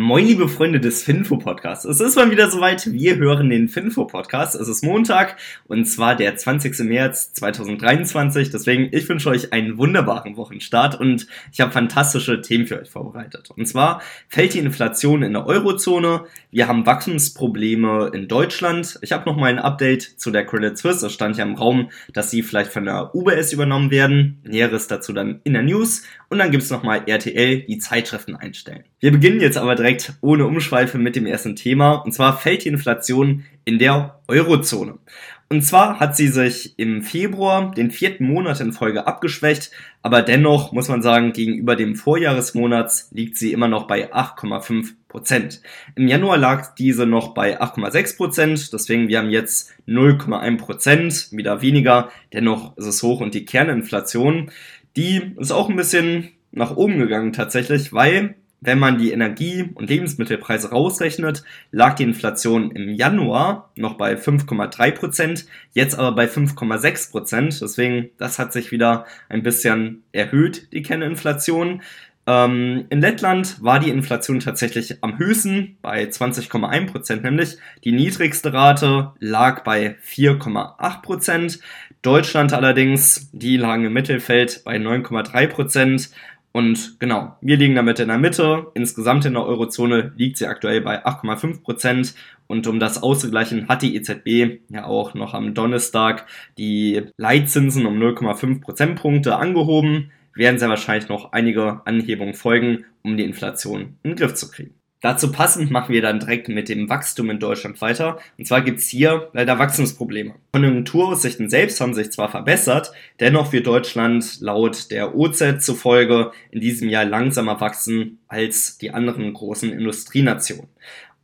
Moin, liebe Freunde des Finfo-Podcasts. Es ist mal wieder soweit. Wir hören den Finfo-Podcast. Es ist Montag und zwar der 20. März 2023. Deswegen, ich wünsche euch einen wunderbaren Wochenstart und ich habe fantastische Themen für euch vorbereitet. Und zwar fällt die Inflation in der Eurozone. Wir haben Wachstumsprobleme in Deutschland. Ich habe noch mal ein Update zu der Credit Suisse. Es stand ja im Raum, dass sie vielleicht von der UBS übernommen werden. Näheres dazu dann in der News. Und dann gibt es noch mal RTL, die Zeitschriften einstellen. Wir beginnen jetzt aber direkt ohne Umschweife mit dem ersten Thema. Und zwar fällt die Inflation in der Eurozone. Und zwar hat sie sich im Februar den vierten Monat in Folge abgeschwächt, aber dennoch muss man sagen, gegenüber dem Vorjahresmonats liegt sie immer noch bei 8,5 Prozent. Im Januar lag diese noch bei 8,6 Prozent, deswegen wir haben jetzt 0,1 Prozent, wieder weniger, dennoch ist es hoch und die Kerninflation, die ist auch ein bisschen nach oben gegangen tatsächlich, weil wenn man die Energie- und Lebensmittelpreise rausrechnet, lag die Inflation im Januar noch bei 5,3 Prozent, jetzt aber bei 5,6 Prozent. Deswegen, das hat sich wieder ein bisschen erhöht, die Kerninflation. Ähm, in Lettland war die Inflation tatsächlich am höchsten, bei 20,1 Prozent nämlich. Die niedrigste Rate lag bei 4,8 Prozent. Deutschland allerdings, die lagen im Mittelfeld bei 9,3 Prozent. Und genau, wir liegen damit in der Mitte. Insgesamt in der Eurozone liegt sie aktuell bei 8,5 Prozent. Und um das auszugleichen, hat die EZB ja auch noch am Donnerstag die Leitzinsen um 0,5 Prozentpunkte angehoben. Werden sehr wahrscheinlich noch einige Anhebungen folgen, um die Inflation in den Griff zu kriegen. Dazu passend machen wir dann direkt mit dem Wachstum in Deutschland weiter. Und zwar gibt's hier leider Wachstumsprobleme. Konjunkturaussichten selbst haben sich zwar verbessert, dennoch wird Deutschland laut der OZ zufolge in diesem Jahr langsamer wachsen als die anderen großen Industrienationen.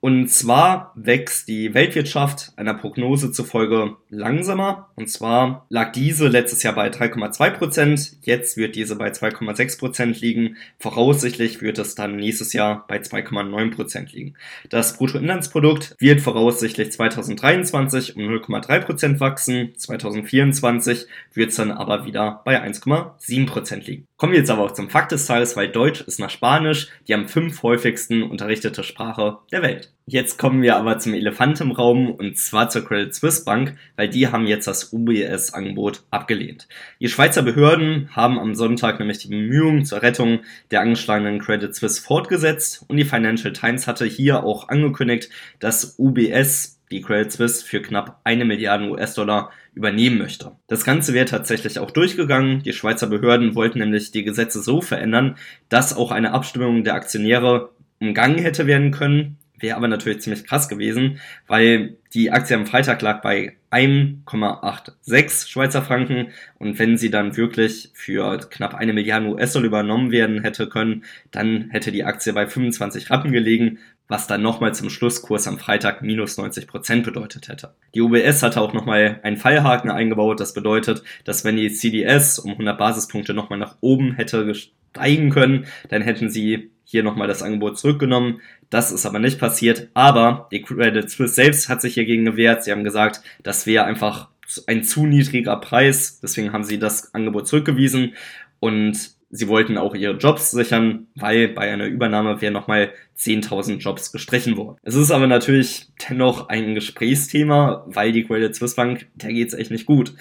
Und zwar wächst die Weltwirtschaft einer Prognose zufolge langsamer. Und zwar lag diese letztes Jahr bei 3,2 Prozent. Jetzt wird diese bei 2,6 Prozent liegen. Voraussichtlich wird es dann nächstes Jahr bei 2,9 Prozent liegen. Das Bruttoinlandsprodukt wird voraussichtlich 2023 um 0,3 Prozent wachsen. 2024 wird es dann aber wieder bei 1,7 Prozent liegen. Kommen wir jetzt aber auch zum Fakt des Tages, weil Deutsch ist nach Spanisch die am fünf häufigsten unterrichtete Sprache der Welt. Jetzt kommen wir aber zum Elefant im Raum und zwar zur Credit Suisse Bank, weil die haben jetzt das UBS-Angebot abgelehnt. Die Schweizer Behörden haben am Sonntag nämlich die Bemühungen zur Rettung der angeschlagenen Credit Suisse fortgesetzt und die Financial Times hatte hier auch angekündigt, dass UBS die Credit Suisse für knapp eine Milliarde US-Dollar übernehmen möchte. Das Ganze wäre tatsächlich auch durchgegangen. Die Schweizer Behörden wollten nämlich die Gesetze so verändern, dass auch eine Abstimmung der Aktionäre umgangen hätte werden können. Wäre aber natürlich ziemlich krass gewesen, weil die Aktie am Freitag lag bei 1,86 Schweizer Franken und wenn sie dann wirklich für knapp eine Milliarde US-Dollar übernommen werden hätte können, dann hätte die Aktie bei 25 Rappen gelegen, was dann nochmal zum Schlusskurs am Freitag minus 90 Prozent bedeutet hätte. Die UBS hatte auch nochmal einen Fallhaken eingebaut, das bedeutet, dass wenn die CDS um 100 Basispunkte nochmal nach oben hätte steigen können, dann hätten sie hier nochmal das Angebot zurückgenommen. Das ist aber nicht passiert. Aber die Credit Suisse selbst hat sich hiergegen gewehrt. Sie haben gesagt, das wäre einfach ein zu niedriger Preis. Deswegen haben sie das Angebot zurückgewiesen. Und sie wollten auch ihre Jobs sichern, weil bei einer Übernahme wären nochmal 10.000 Jobs gestrichen worden. Es ist aber natürlich dennoch ein Gesprächsthema, weil die Credit Suisse Bank, der geht's echt nicht gut.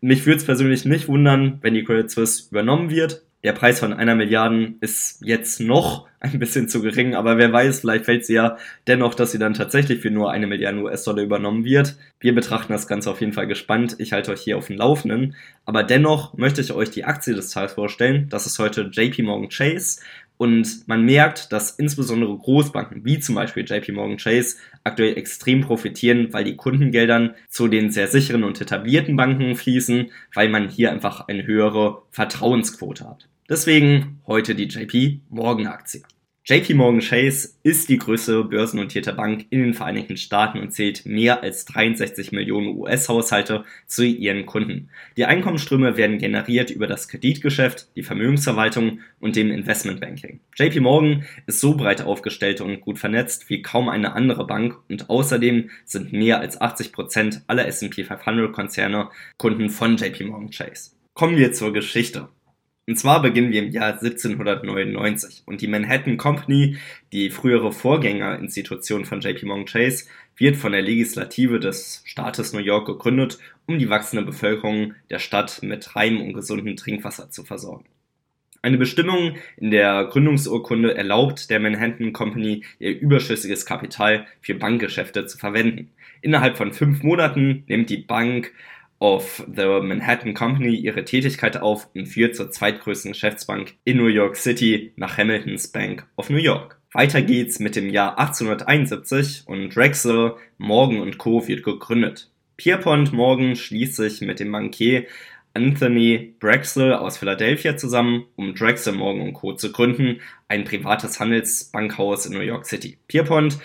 Mich würde es persönlich nicht wundern, wenn die Credit Suisse übernommen wird der Preis von einer Milliarde ist jetzt noch ein bisschen zu gering, aber wer weiß, vielleicht fällt sie ja dennoch, dass sie dann tatsächlich für nur eine Milliarde US-Dollar übernommen wird. Wir betrachten das Ganze auf jeden Fall gespannt. Ich halte euch hier auf dem Laufenden. Aber dennoch möchte ich euch die Aktie des Tages vorstellen. Das ist heute JP Morgan Chase. Und man merkt, dass insbesondere Großbanken wie zum Beispiel JP Morgan Chase aktuell extrem profitieren, weil die Kundengeldern zu den sehr sicheren und etablierten Banken fließen, weil man hier einfach eine höhere Vertrauensquote hat. Deswegen heute die JP Morgan Aktie. JP Morgan Chase ist die größte börsennotierte Bank in den Vereinigten Staaten und zählt mehr als 63 Millionen US-Haushalte zu ihren Kunden. Die Einkommensströme werden generiert über das Kreditgeschäft, die Vermögensverwaltung und dem Investmentbanking. JP Morgan ist so breit aufgestellt und gut vernetzt wie kaum eine andere Bank und außerdem sind mehr als 80 Prozent aller S&P 500 Konzerne Kunden von JP Morgan Chase. Kommen wir zur Geschichte. Und zwar beginnen wir im Jahr 1799 und die Manhattan Company, die frühere Vorgängerinstitution von JP Morgan Chase, wird von der Legislative des Staates New York gegründet, um die wachsende Bevölkerung der Stadt mit reinem und gesundem Trinkwasser zu versorgen. Eine Bestimmung in der Gründungsurkunde erlaubt der Manhattan Company, ihr überschüssiges Kapital für Bankgeschäfte zu verwenden. Innerhalb von fünf Monaten nimmt die Bank of the Manhattan Company ihre Tätigkeit auf und führt zur zweitgrößten Geschäftsbank in New York City nach Hamilton's Bank of New York. Weiter geht's mit dem Jahr 1871 und Drexel, Morgan Co. wird gegründet. Pierpont Morgan schließt sich mit dem Bankier Anthony Drexel aus Philadelphia zusammen, um Drexel Morgan Co. zu gründen, ein privates Handelsbankhaus in New York City. Pierpont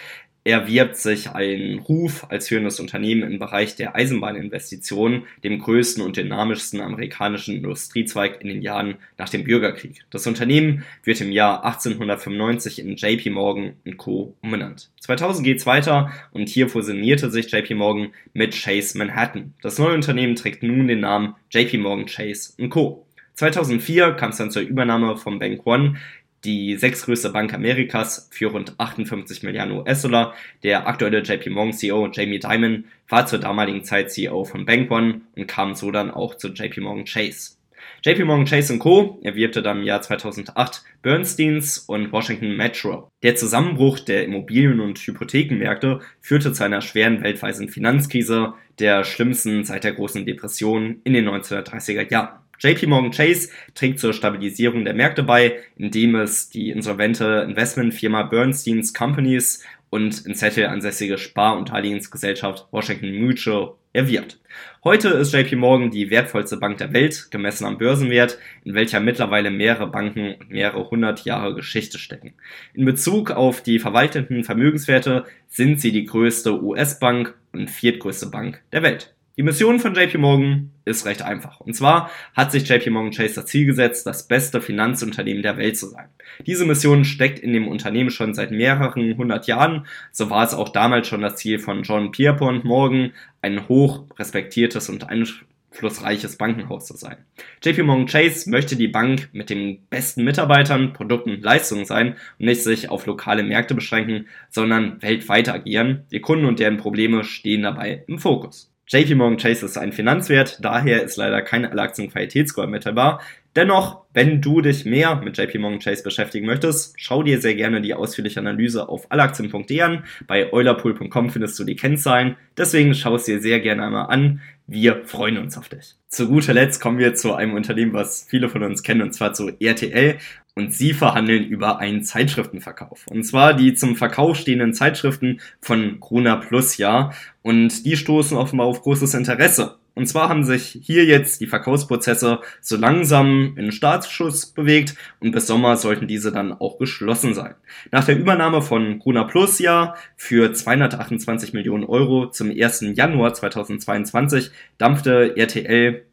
erwirbt sich einen Ruf als führendes Unternehmen im Bereich der Eisenbahninvestitionen, dem größten und dynamischsten amerikanischen Industriezweig in den Jahren nach dem Bürgerkrieg. Das Unternehmen wird im Jahr 1895 in JP Morgan Co. umbenannt. 2000 geht's weiter und hier fusionierte sich JP Morgan mit Chase Manhattan. Das neue Unternehmen trägt nun den Namen JP Morgan Chase Co. 2004 kam es dann zur Übernahme von Bank One die sechstgrößte Bank Amerikas für rund 58 Milliarden US-Dollar. Der aktuelle JP Morgan CEO Jamie Dimon war zur damaligen Zeit CEO von Bank One und kam so dann auch zu JP Morgan Chase. JP Morgan Chase Co. erwirbte dann im Jahr 2008 Bernsteins und Washington Metro. Der Zusammenbruch der Immobilien- und Hypothekenmärkte führte zu einer schweren weltweiten Finanzkrise, der schlimmsten seit der großen Depression in den 1930er Jahren. JP Morgan Chase trägt zur Stabilisierung der Märkte bei, indem es die insolvente Investmentfirma Bernstein's Companies und in Seattle ansässige Spar- und Darlehensgesellschaft Washington Mutual erwirbt. Heute ist JP Morgan die wertvollste Bank der Welt, gemessen am Börsenwert, in welcher mittlerweile mehrere Banken und mehrere hundert Jahre Geschichte stecken. In Bezug auf die verwalteten Vermögenswerte sind sie die größte US-Bank und viertgrößte Bank der Welt. Die Mission von JP Morgan ist recht einfach. Und zwar hat sich JP Morgan Chase das Ziel gesetzt, das beste Finanzunternehmen der Welt zu sein. Diese Mission steckt in dem Unternehmen schon seit mehreren hundert Jahren. So war es auch damals schon das Ziel von John Pierpont Morgan, ein hoch respektiertes und einflussreiches Bankenhaus zu sein. JP Morgan Chase möchte die Bank mit den besten Mitarbeitern, Produkten und Leistungen sein und nicht sich auf lokale Märkte beschränken, sondern weltweit agieren. Die Kunden und deren Probleme stehen dabei im Fokus. JP Morgan Chase ist ein Finanzwert, daher ist leider kein Allaktienqualitätsscore mittelbar. Dennoch, wenn du dich mehr mit JP Morgan Chase beschäftigen möchtest, schau dir sehr gerne die ausführliche Analyse auf allaktien.de an. Bei eulerpool.com findest du die Kennzahlen. Deswegen schau es dir sehr gerne einmal an. Wir freuen uns auf dich. Zu guter Letzt kommen wir zu einem Unternehmen, was viele von uns kennen, und zwar zu RTL und sie verhandeln über einen Zeitschriftenverkauf. Und zwar die zum Verkauf stehenden Zeitschriften von Gruner Plus, ja. Und die stoßen offenbar auf großes Interesse. Und zwar haben sich hier jetzt die Verkaufsprozesse so langsam in Startschuss bewegt und bis Sommer sollten diese dann auch geschlossen sein. Nach der Übernahme von Gruner Plus ja für 228 Millionen Euro zum 1. Januar 2022 dampfte RTL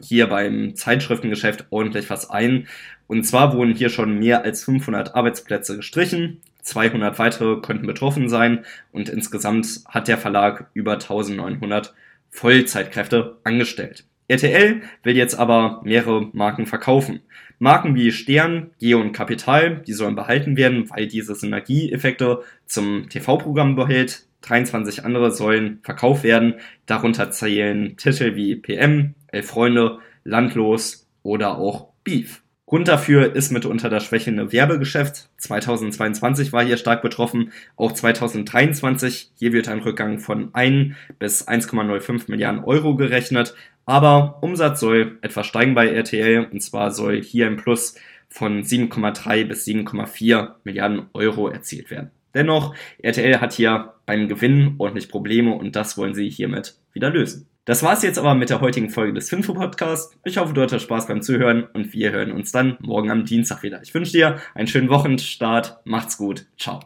hier beim Zeitschriftengeschäft ordentlich was ein. Und zwar wurden hier schon mehr als 500 Arbeitsplätze gestrichen. 200 weitere könnten betroffen sein und insgesamt hat der Verlag über 1900 Vollzeitkräfte angestellt. RTL will jetzt aber mehrere Marken verkaufen. Marken wie Stern, Geo und Kapital, die sollen behalten werden, weil diese Synergieeffekte zum TV-Programm behält. 23 andere sollen verkauft werden. Darunter zählen Titel wie PM, Elf Freunde, Landlos oder auch Beef. Grund dafür ist mitunter das schwächende Werbegeschäft. 2022 war hier stark betroffen, auch 2023. Hier wird ein Rückgang von 1 bis 1,05 Milliarden Euro gerechnet. Aber Umsatz soll etwas steigen bei RTL und zwar soll hier ein Plus von 7,3 bis 7,4 Milliarden Euro erzielt werden. Dennoch, RTL hat hier beim Gewinn ordentlich Probleme und das wollen sie hiermit wieder lösen. Das war's jetzt aber mit der heutigen Folge des Finfo Podcasts. Ich hoffe, du hattest Spaß beim Zuhören und wir hören uns dann morgen am Dienstag wieder. Ich wünsche dir einen schönen Wochenstart. Macht's gut. Ciao.